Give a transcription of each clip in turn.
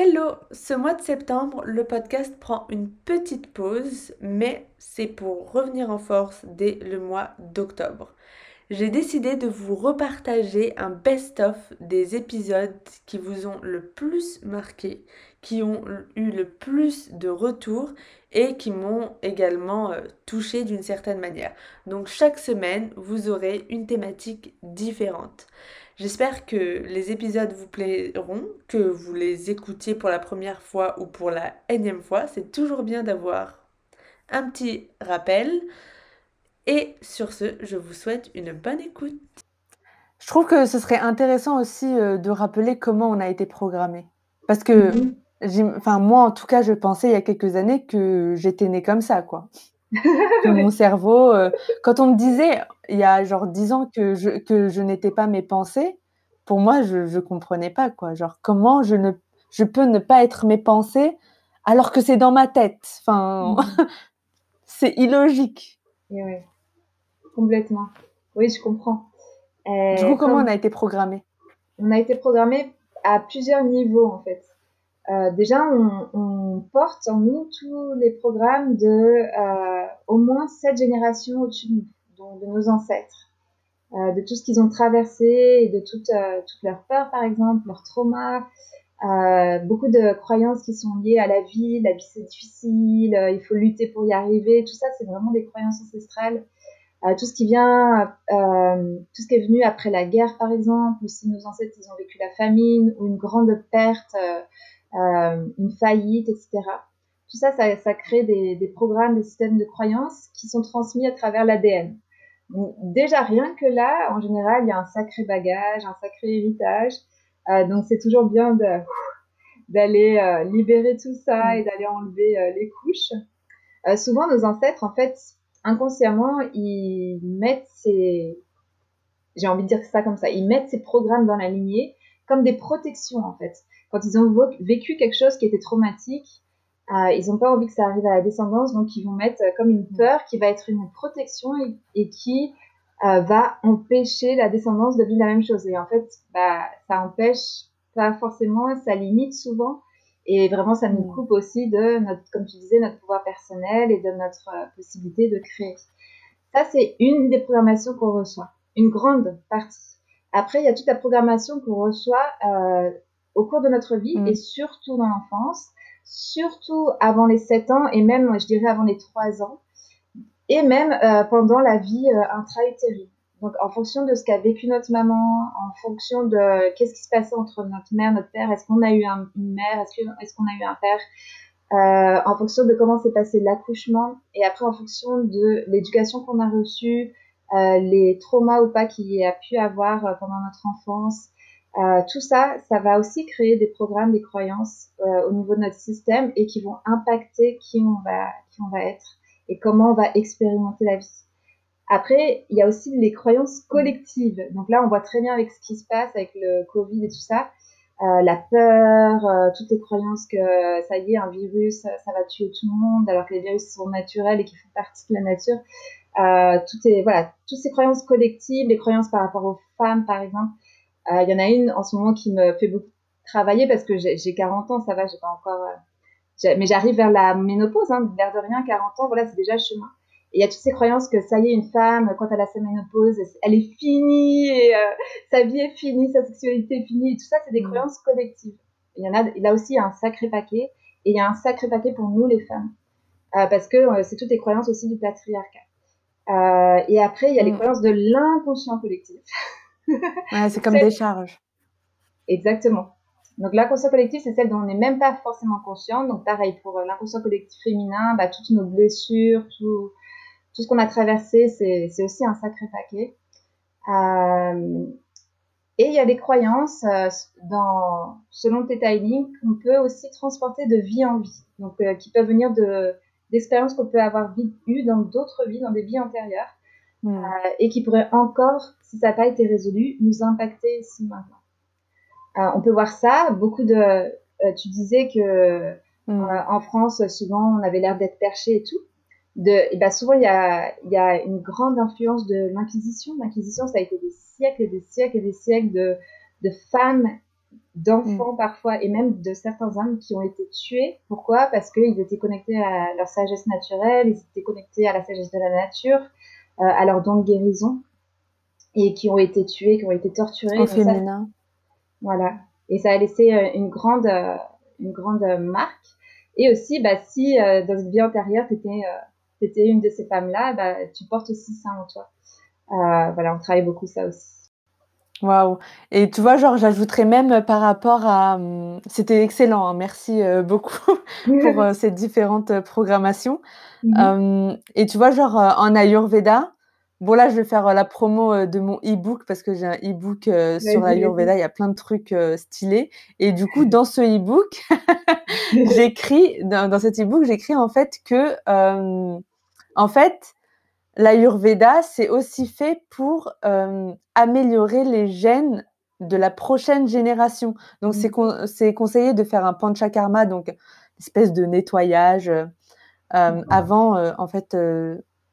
Hello, ce mois de septembre, le podcast prend une petite pause, mais c'est pour revenir en force dès le mois d'octobre. J'ai décidé de vous repartager un best-of des épisodes qui vous ont le plus marqué, qui ont eu le plus de retours et qui m'ont également euh, touché d'une certaine manière. Donc chaque semaine, vous aurez une thématique différente. J'espère que les épisodes vous plairont, que vous les écoutiez pour la première fois ou pour la énième fois. C'est toujours bien d'avoir un petit rappel. Et sur ce, je vous souhaite une bonne écoute. Je trouve que ce serait intéressant aussi euh, de rappeler comment on a été programmé. Parce que, mhm. enfin, moi, en tout cas, je pensais il y a quelques années que j'étais née comme ça, quoi. que mon cerveau, euh, quand on me disait il y a genre dix ans que je, que je n'étais pas mes pensées, pour moi, je ne comprenais pas, quoi. Genre, comment je, ne, je peux ne pas être mes pensées alors que c'est dans ma tête? Enfin, mmh. c'est illogique. oui, complètement. Oui, je comprends. du coup, comment on a été programmé On a été programmé à plusieurs niveaux, en fait. Euh, déjà, on, porte en nous tous les programmes de euh, au moins sept générations au-dessus de nous, de nos ancêtres, euh, de tout ce qu'ils ont traversé et de toutes toute leurs peurs, par exemple, leurs traumas, beaucoup de croyances qui sont liées à la vie, la vie c'est difficile, il faut lutter pour y arriver, tout ça, c'est vraiment des croyances ancestrales. Tout ce qui vient, tout ce qui est venu après la guerre, par exemple, ou si nos ancêtres ils ont vécu la famine ou une grande perte euh, une faillite, etc. Tout ça, ça, crée des, programmes, des systèmes de croyances qui sont transmis à travers l'ADN. Déjà, rien que là, en général, il y a un sacré bagage, un sacré héritage. Euh, donc, c'est toujours bien d'aller euh, libérer tout ça et d'aller enlever les couches. souvent, nos ancêtres, en fait, inconsciemment, ils mettent ces, j'ai envie de dire ça comme ça, ils mettent ces programmes dans la lignée comme des protections, en fait quand ils ont vécu quelque chose qui était traumatique, euh, ils n'ont pas envie que ça arrive à la descendance, donc ils vont mettre euh, comme une peur qui va être une protection et, qui euh, va empêcher la descendance de vivre la même chose. Et en fait, bah, ça empêche pas forcément, ça limite souvent. Et vraiment, ça nous mm. coupe aussi de notre, comme tu disais, notre pouvoir personnel et de notre possibilité de créer. Ça, c'est une des programmations qu'on reçoit, une grande partie. Après, il y a toute la programmation qu'on reçoit euh, au cours de notre vie mm. et surtout dans l'enfance, surtout avant les 7 ans et même, je dirais, avant les 3 ans, et même euh, pendant la vie euh, intra-utérine. Donc, en fonction de ce qu'a vécu notre maman, en fonction de qu'est-ce qui se passait entre notre mère, notre père, est-ce qu'on a eu une mère, est-ce qu'on a eu un père, euh, en fonction de comment s'est passé l'accouchement, et après en fonction de l'éducation qu'on a reçue, les traumas ou pas qu'il a pu avoir pendant notre enfance, euh, tout ça, ça va aussi créer des programmes, des croyances euh, au niveau de notre système et qui vont impacter qui on va, qui on va être et comment on va expérimenter la vie. Après, il y a aussi les croyances collectives. Donc là, on voit très bien avec ce qui se passe avec le Covid et tout ça, euh, la peur, euh, toutes les croyances que ça y est, un virus, ça va tuer tout le monde, alors que les virus sont naturels et qui font partie de la nature. Euh, tout est, voilà, toutes ces croyances collectives, les croyances par rapport aux femmes, par exemple, euh, il y en a une en ce moment qui me fait beaucoup travailler parce que j'ai 40 ans, ça va, j'ai pas encore. Euh, mais j'arrive vers la ménopause, hein, vers de rien, 40 ans, voilà, c'est déjà le chemin. Et il y a toutes ces croyances que ça y est, une femme, quand elle a sa ménopause, elle est finie, et euh, sa vie est finie, sa sexualité est finie, et tout ça, c'est des mm. croyances collectives. Il y en a, là aussi, il y a un sacré paquet, et il y a un sacré paquet pour nous, les femmes. Euh, parce que c'est toutes les croyances aussi du patriarcat. Euh, et après, il y a les mm. croyances de l'inconscient collectif. c'est comme des charges. Exactement. Donc l'inconscient collectif, c'est celle dont on n'est même pas forcément conscient. Donc pareil, pour euh, l'inconscient collectif féminin, bah, toutes nos blessures, tout, tout ce qu'on a traversé, c'est aussi un sacré paquet. Euh, et il y a des croyances, euh, dans, selon Theta Healing, qu'on peut aussi transporter de vie en vie. Donc qui peuvent venir d'expériences qu'on peut avoir eues dans d'autres vies, dans des vies antérieures. Hmm. et qui pourraient encore si ça n'a pas été résolu, nous impacter ici maintenant. Euh, on peut voir ça, beaucoup de... Euh, tu disais que mm. euh, en France, souvent, on avait l'air d'être perché et tout. De, et ben souvent, il y a, y a une grande influence de l'Inquisition. L'Inquisition, ça a été des siècles et des siècles et des siècles de, de femmes d'enfants parfois et même de certains hommes qui ont été tués. Pourquoi? Parce qu'ils étaient connectés à leur sagesse naturelle, ils étaient connectés à la sagesse de la nature, euh, à leur don de guérison et qui ont été tués, qui ont été torturés. Féminin. voilà. Et ça a laissé euh, une grande, euh, une grande marque. Et aussi, bah, si dans une vie antérieure, tu étais, étais, une de ces femmes-là, bah, tu portes aussi ça en toi. voilà, on travaille beaucoup ça aussi. Waouh! Et tu vois, genre, j'ajouterais même par rapport à, hum, c'était excellent, hein, merci, beaucoup pour, ces différentes, programmations. Mmh hum, et tu vois, genre, en Ayurveda, bon là, je vais faire, la promo, de mon e-book parce que j'ai un e-book, sur l'Ayurveda, il y a plein de trucs, stylés et du coup, dans ce e-book, j'écris dans dans cet e-book, j'écris en fait que, en fait l'Ayurveda, c'est aussi fait pour euh, améliorer les gènes de la prochaine génération. Donc, mmh. c'est conseillé de faire un panchakarma, donc une espèce de nettoyage euh, avant, euh, en fait,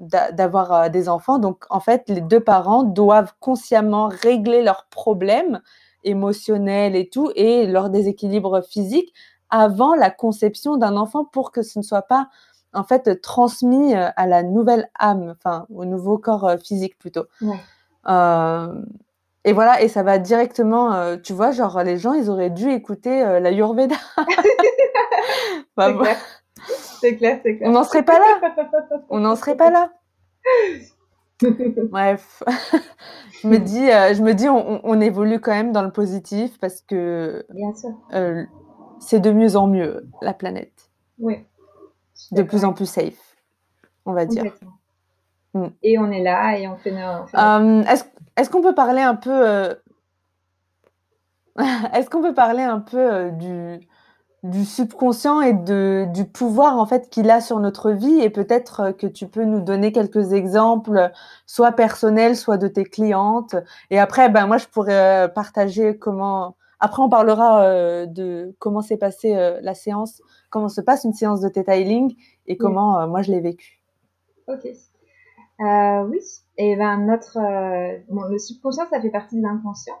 d'avoir des enfants. Donc, en fait, les deux parents doivent consciemment régler leurs problèmes émotionnels et tout, et leur déséquilibre physique avant la conception d'un enfant pour que ce ne soit pas en fait transmis euh, à la nouvelle âme, enfin au nouveau corps euh, physique plutôt. Euh, et voilà, et ça va directement, tu vois, genre les gens, ils auraient dû écouter la Yurveda. c'est clair, c'est clair. On n'en serait pas là. On n'en serait pas là. Bref, je me dis, je me dis, on, on, évolue quand même dans le positif parce que Bien sûr. c'est de mieux en mieux la planète. Oui de plus en plus safe, on va dire. Mm. Et on est là et on fait nos. Euh, est-ce qu'on peut parler un peu. Euh, est-ce qu'on peut parler un peu euh, du, du subconscient et de, du pouvoir en fait qu'il a sur notre vie et peut-être que tu peux nous donner quelques exemples, soit personnels, soit de tes clientes. Et après, ben moi je pourrais partager comment. Après, on parlera de comment s'est passée la séance comment se passe une séance de Theta Healing et comment euh, moi je l'ai vécu. Ok. Euh, oui. Et ben notre euh, le subconscient ça fait partie de l'inconscient.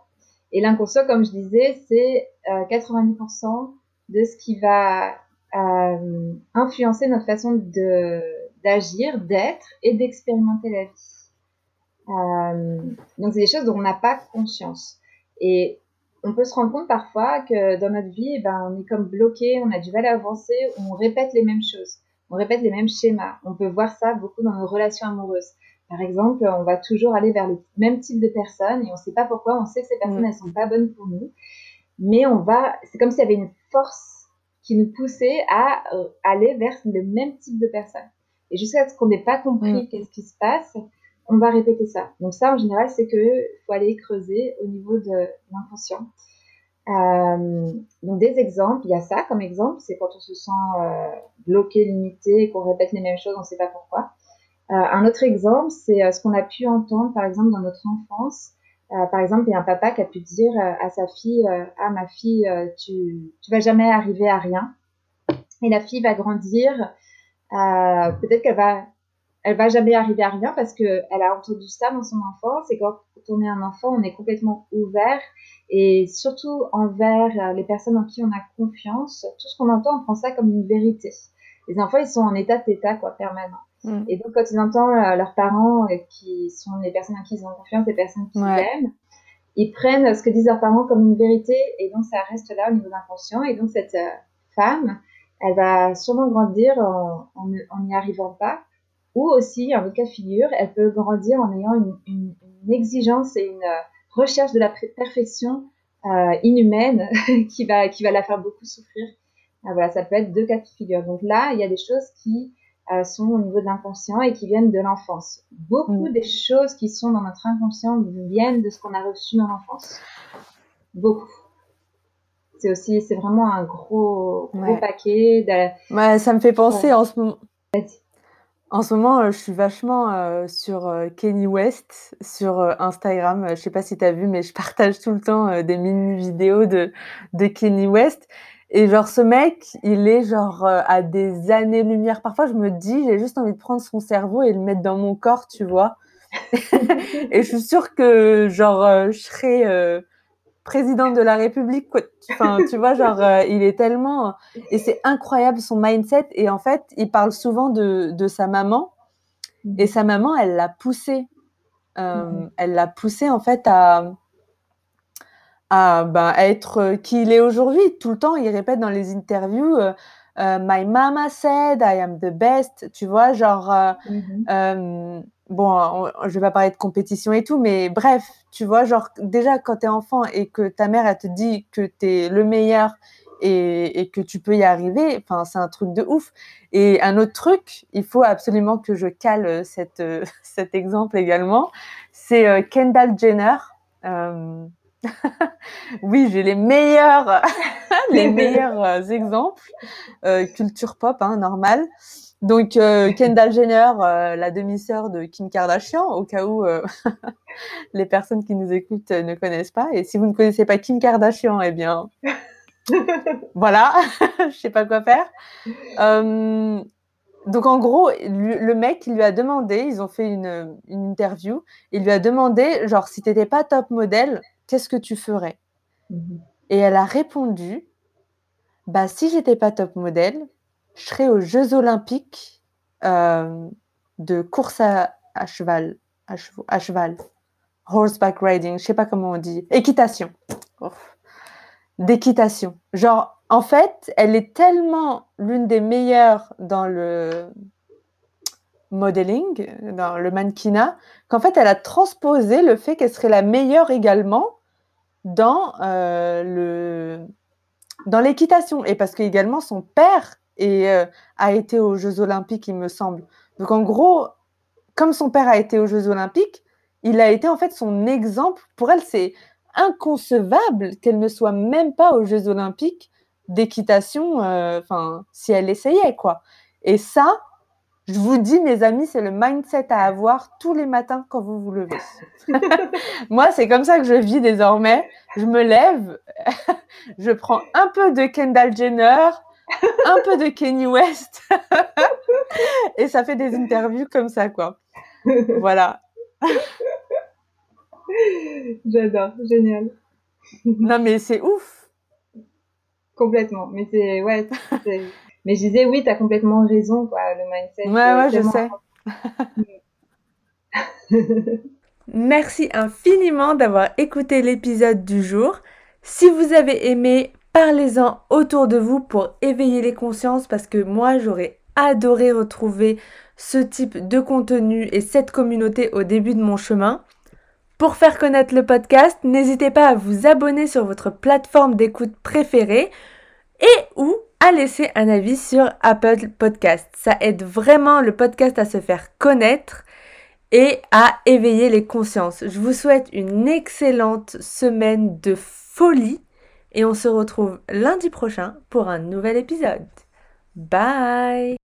Et l'inconscient, comme je disais, c'est 90% de ce qui va influencer notre façon de d'agir, d'être et d'expérimenter la vie. donc c'est des choses dont on n'a pas conscience. Et on peut se rendre compte parfois que dans notre vie, eh ben, on est comme bloqué, on a du mal à avancer, on répète les mêmes choses, on répète les mêmes schémas. On peut voir ça beaucoup dans nos relations amoureuses. Par exemple, on va toujours aller vers le même type de personnes et on ne sait pas pourquoi, on sait que ces personnes, mm. elles sont pas bonnes pour nous, mais on va, c'est comme s'il y avait une force qui nous poussait à euh, aller vers le même type de personnes. Et jusqu'à ce qu'on n'ait pas compris mm. qu'est-ce qui se passe, on va répéter ça. Donc ça, en général, c'est que faut aller creuser au niveau de l'inconscient. Euh, donc des exemples, il y a ça comme exemple, c'est quand on se sent euh, bloqué, limité, et qu'on répète les mêmes choses, on ne sait pas pourquoi. Un autre exemple, c'est ce qu'on a pu entendre, par exemple, dans notre enfance. Par exemple, il y a un papa qui a pu dire à sa fille, ah ma fille, tu, tu vas jamais arriver à rien. Et la fille va grandir, peut-être qu'elle va elle va jamais arriver à rien parce que elle a entendu ça dans son enfance et quand on est un enfant, on est complètement ouvert et surtout envers euh, les personnes en qui on a confiance. Tout ce qu'on entend, on prend ça comme une vérité. Les enfants, ils sont en état d'état quoi permanent. Et donc quand ils entendent euh, leurs parents euh, qui sont les personnes en qui ils ont confiance, les personnes qu'ils aiment, ils prennent ce que disent leurs parents comme une vérité et donc ça reste là au niveau inconscient et donc cette femme, elle va sûrement grandir en n'y arrivant pas ou aussi, en cas de figure, elle peut grandir en ayant une, exigence et une euh, recherche de la perfection euh, inhumaine qui, va, qui va la faire beaucoup souffrir. Ah, voilà, ça peut être deux cas de figure. Donc là, il y a des choses qui euh, sont au niveau de l'inconscient et qui viennent de l'enfance. Beaucoup mm. des choses qui sont dans notre inconscient viennent de ce qu'on a reçu dans l'enfance. Beaucoup. C'est aussi, c'est vraiment un gros, gros paquet. De... ça me fait penser en ce moment. En ce moment, euh, je suis vachement, euh, sur, euh, Kenny West sur, Instagram. Je sais pas si tu as vu, mais je partage tout le temps, des mini vidéos de de Kenny West et genre ce mec, il est genre, à des années-lumière. Parfois, je me dis: «J'ai juste envie de prendre son cerveau et le mettre dans mon corps», tu vois? Et je suis sûre que genre, je serais, président de la République. Enfin, tu vois, genre, euh, il est tellement. Et c'est incroyable son mindset. Et en fait, il parle souvent de, de sa maman. Et sa maman, elle l'a poussé. Euh, mhm. Elle l'a poussé, en fait, à, à, à être qui il est aujourd'hui. Tout le temps, il répète dans les interviews. My mama said I am the best, tu vois, genre, mhm bon, je vais pas parler de compétition et tout, mais bref, tu vois, genre, déjà, quand tu es enfant et que ta mère, elle te dit que tu es le meilleur et, que tu peux y arriver, enfin, c'est un truc de ouf. Et un autre truc, il faut absolument que je cale cette, cet exemple également, c'est euh, Kendall Jenner. Euh, oui, j'ai les meilleurs, les meilleurs euh, exemples, culture pop, hein, normal. Donc euh, Kendall Jenner, euh, la demi-sœur de Kim Kardashian, au cas où euh, les personnes qui nous écoutent ne connaissent pas. Et si vous ne connaissez pas Kim Kardashian, eh bien voilà, je sais pas quoi faire. donc en gros, le mec, il lui a demandé, ils ont fait une, une interview, il lui a demandé, genre, si t'étais pas top modèle, qu'est-ce que tu ferais mhm. Et elle a répondu, bah si j'étais pas top modèle, je serai aux Jeux Olympiques euh, de course à, cheval, à, cheval, horseback riding, je sais pas comment on dit, équitation, d'équitation. Genre, en fait, elle est tellement l'une des meilleures dans le modeling, dans le mannequinat, qu'en fait, elle a transposé le fait qu'elle serait la meilleure également dans euh, le dans l'équitation et parce que également son père euh, a été aux Jeux Olympiques, il me semble. Donc en gros, comme son père a été aux Jeux Olympiques, il a été en fait son exemple. Pour elle, c'est inconcevable qu'elle ne soit même pas aux Jeux Olympiques d'équitation, euh, enfin, si elle essayait, quoi. Et ça, je vous dis, mes amis, c'est le mindset à avoir tous les matins quand vous vous levez. Moi, c'est comme ça que je vis désormais. Je me lève, je prends un peu de Kendall Jenner, un peu de Kenny West. et ça fait des interviews comme ça, quoi. Voilà. J'adore, génial. non, mais c'est ouf. Complètement. Mais c'est, ouais, mais je disais, oui, t'as complètement raison, quoi, le mindset. Ouais, ouais, je sais. Merci infiniment d'avoir écouté l'épisode du jour. Si vous avez aimé, Parlez-en autour de vous pour éveiller les consciences parce que moi j'aurais adoré retrouver ce type de contenu et cette communauté au début de mon chemin. Pour faire connaître le podcast, n'hésitez pas à vous abonner sur votre plateforme d'écoute préférée et ou à laisser un avis sur Apple Podcast. Ça aide vraiment le podcast à se faire connaître et à éveiller les consciences. Je vous souhaite une excellente semaine de folie et on se retrouve lundi prochain pour un nouvel épisode. Bye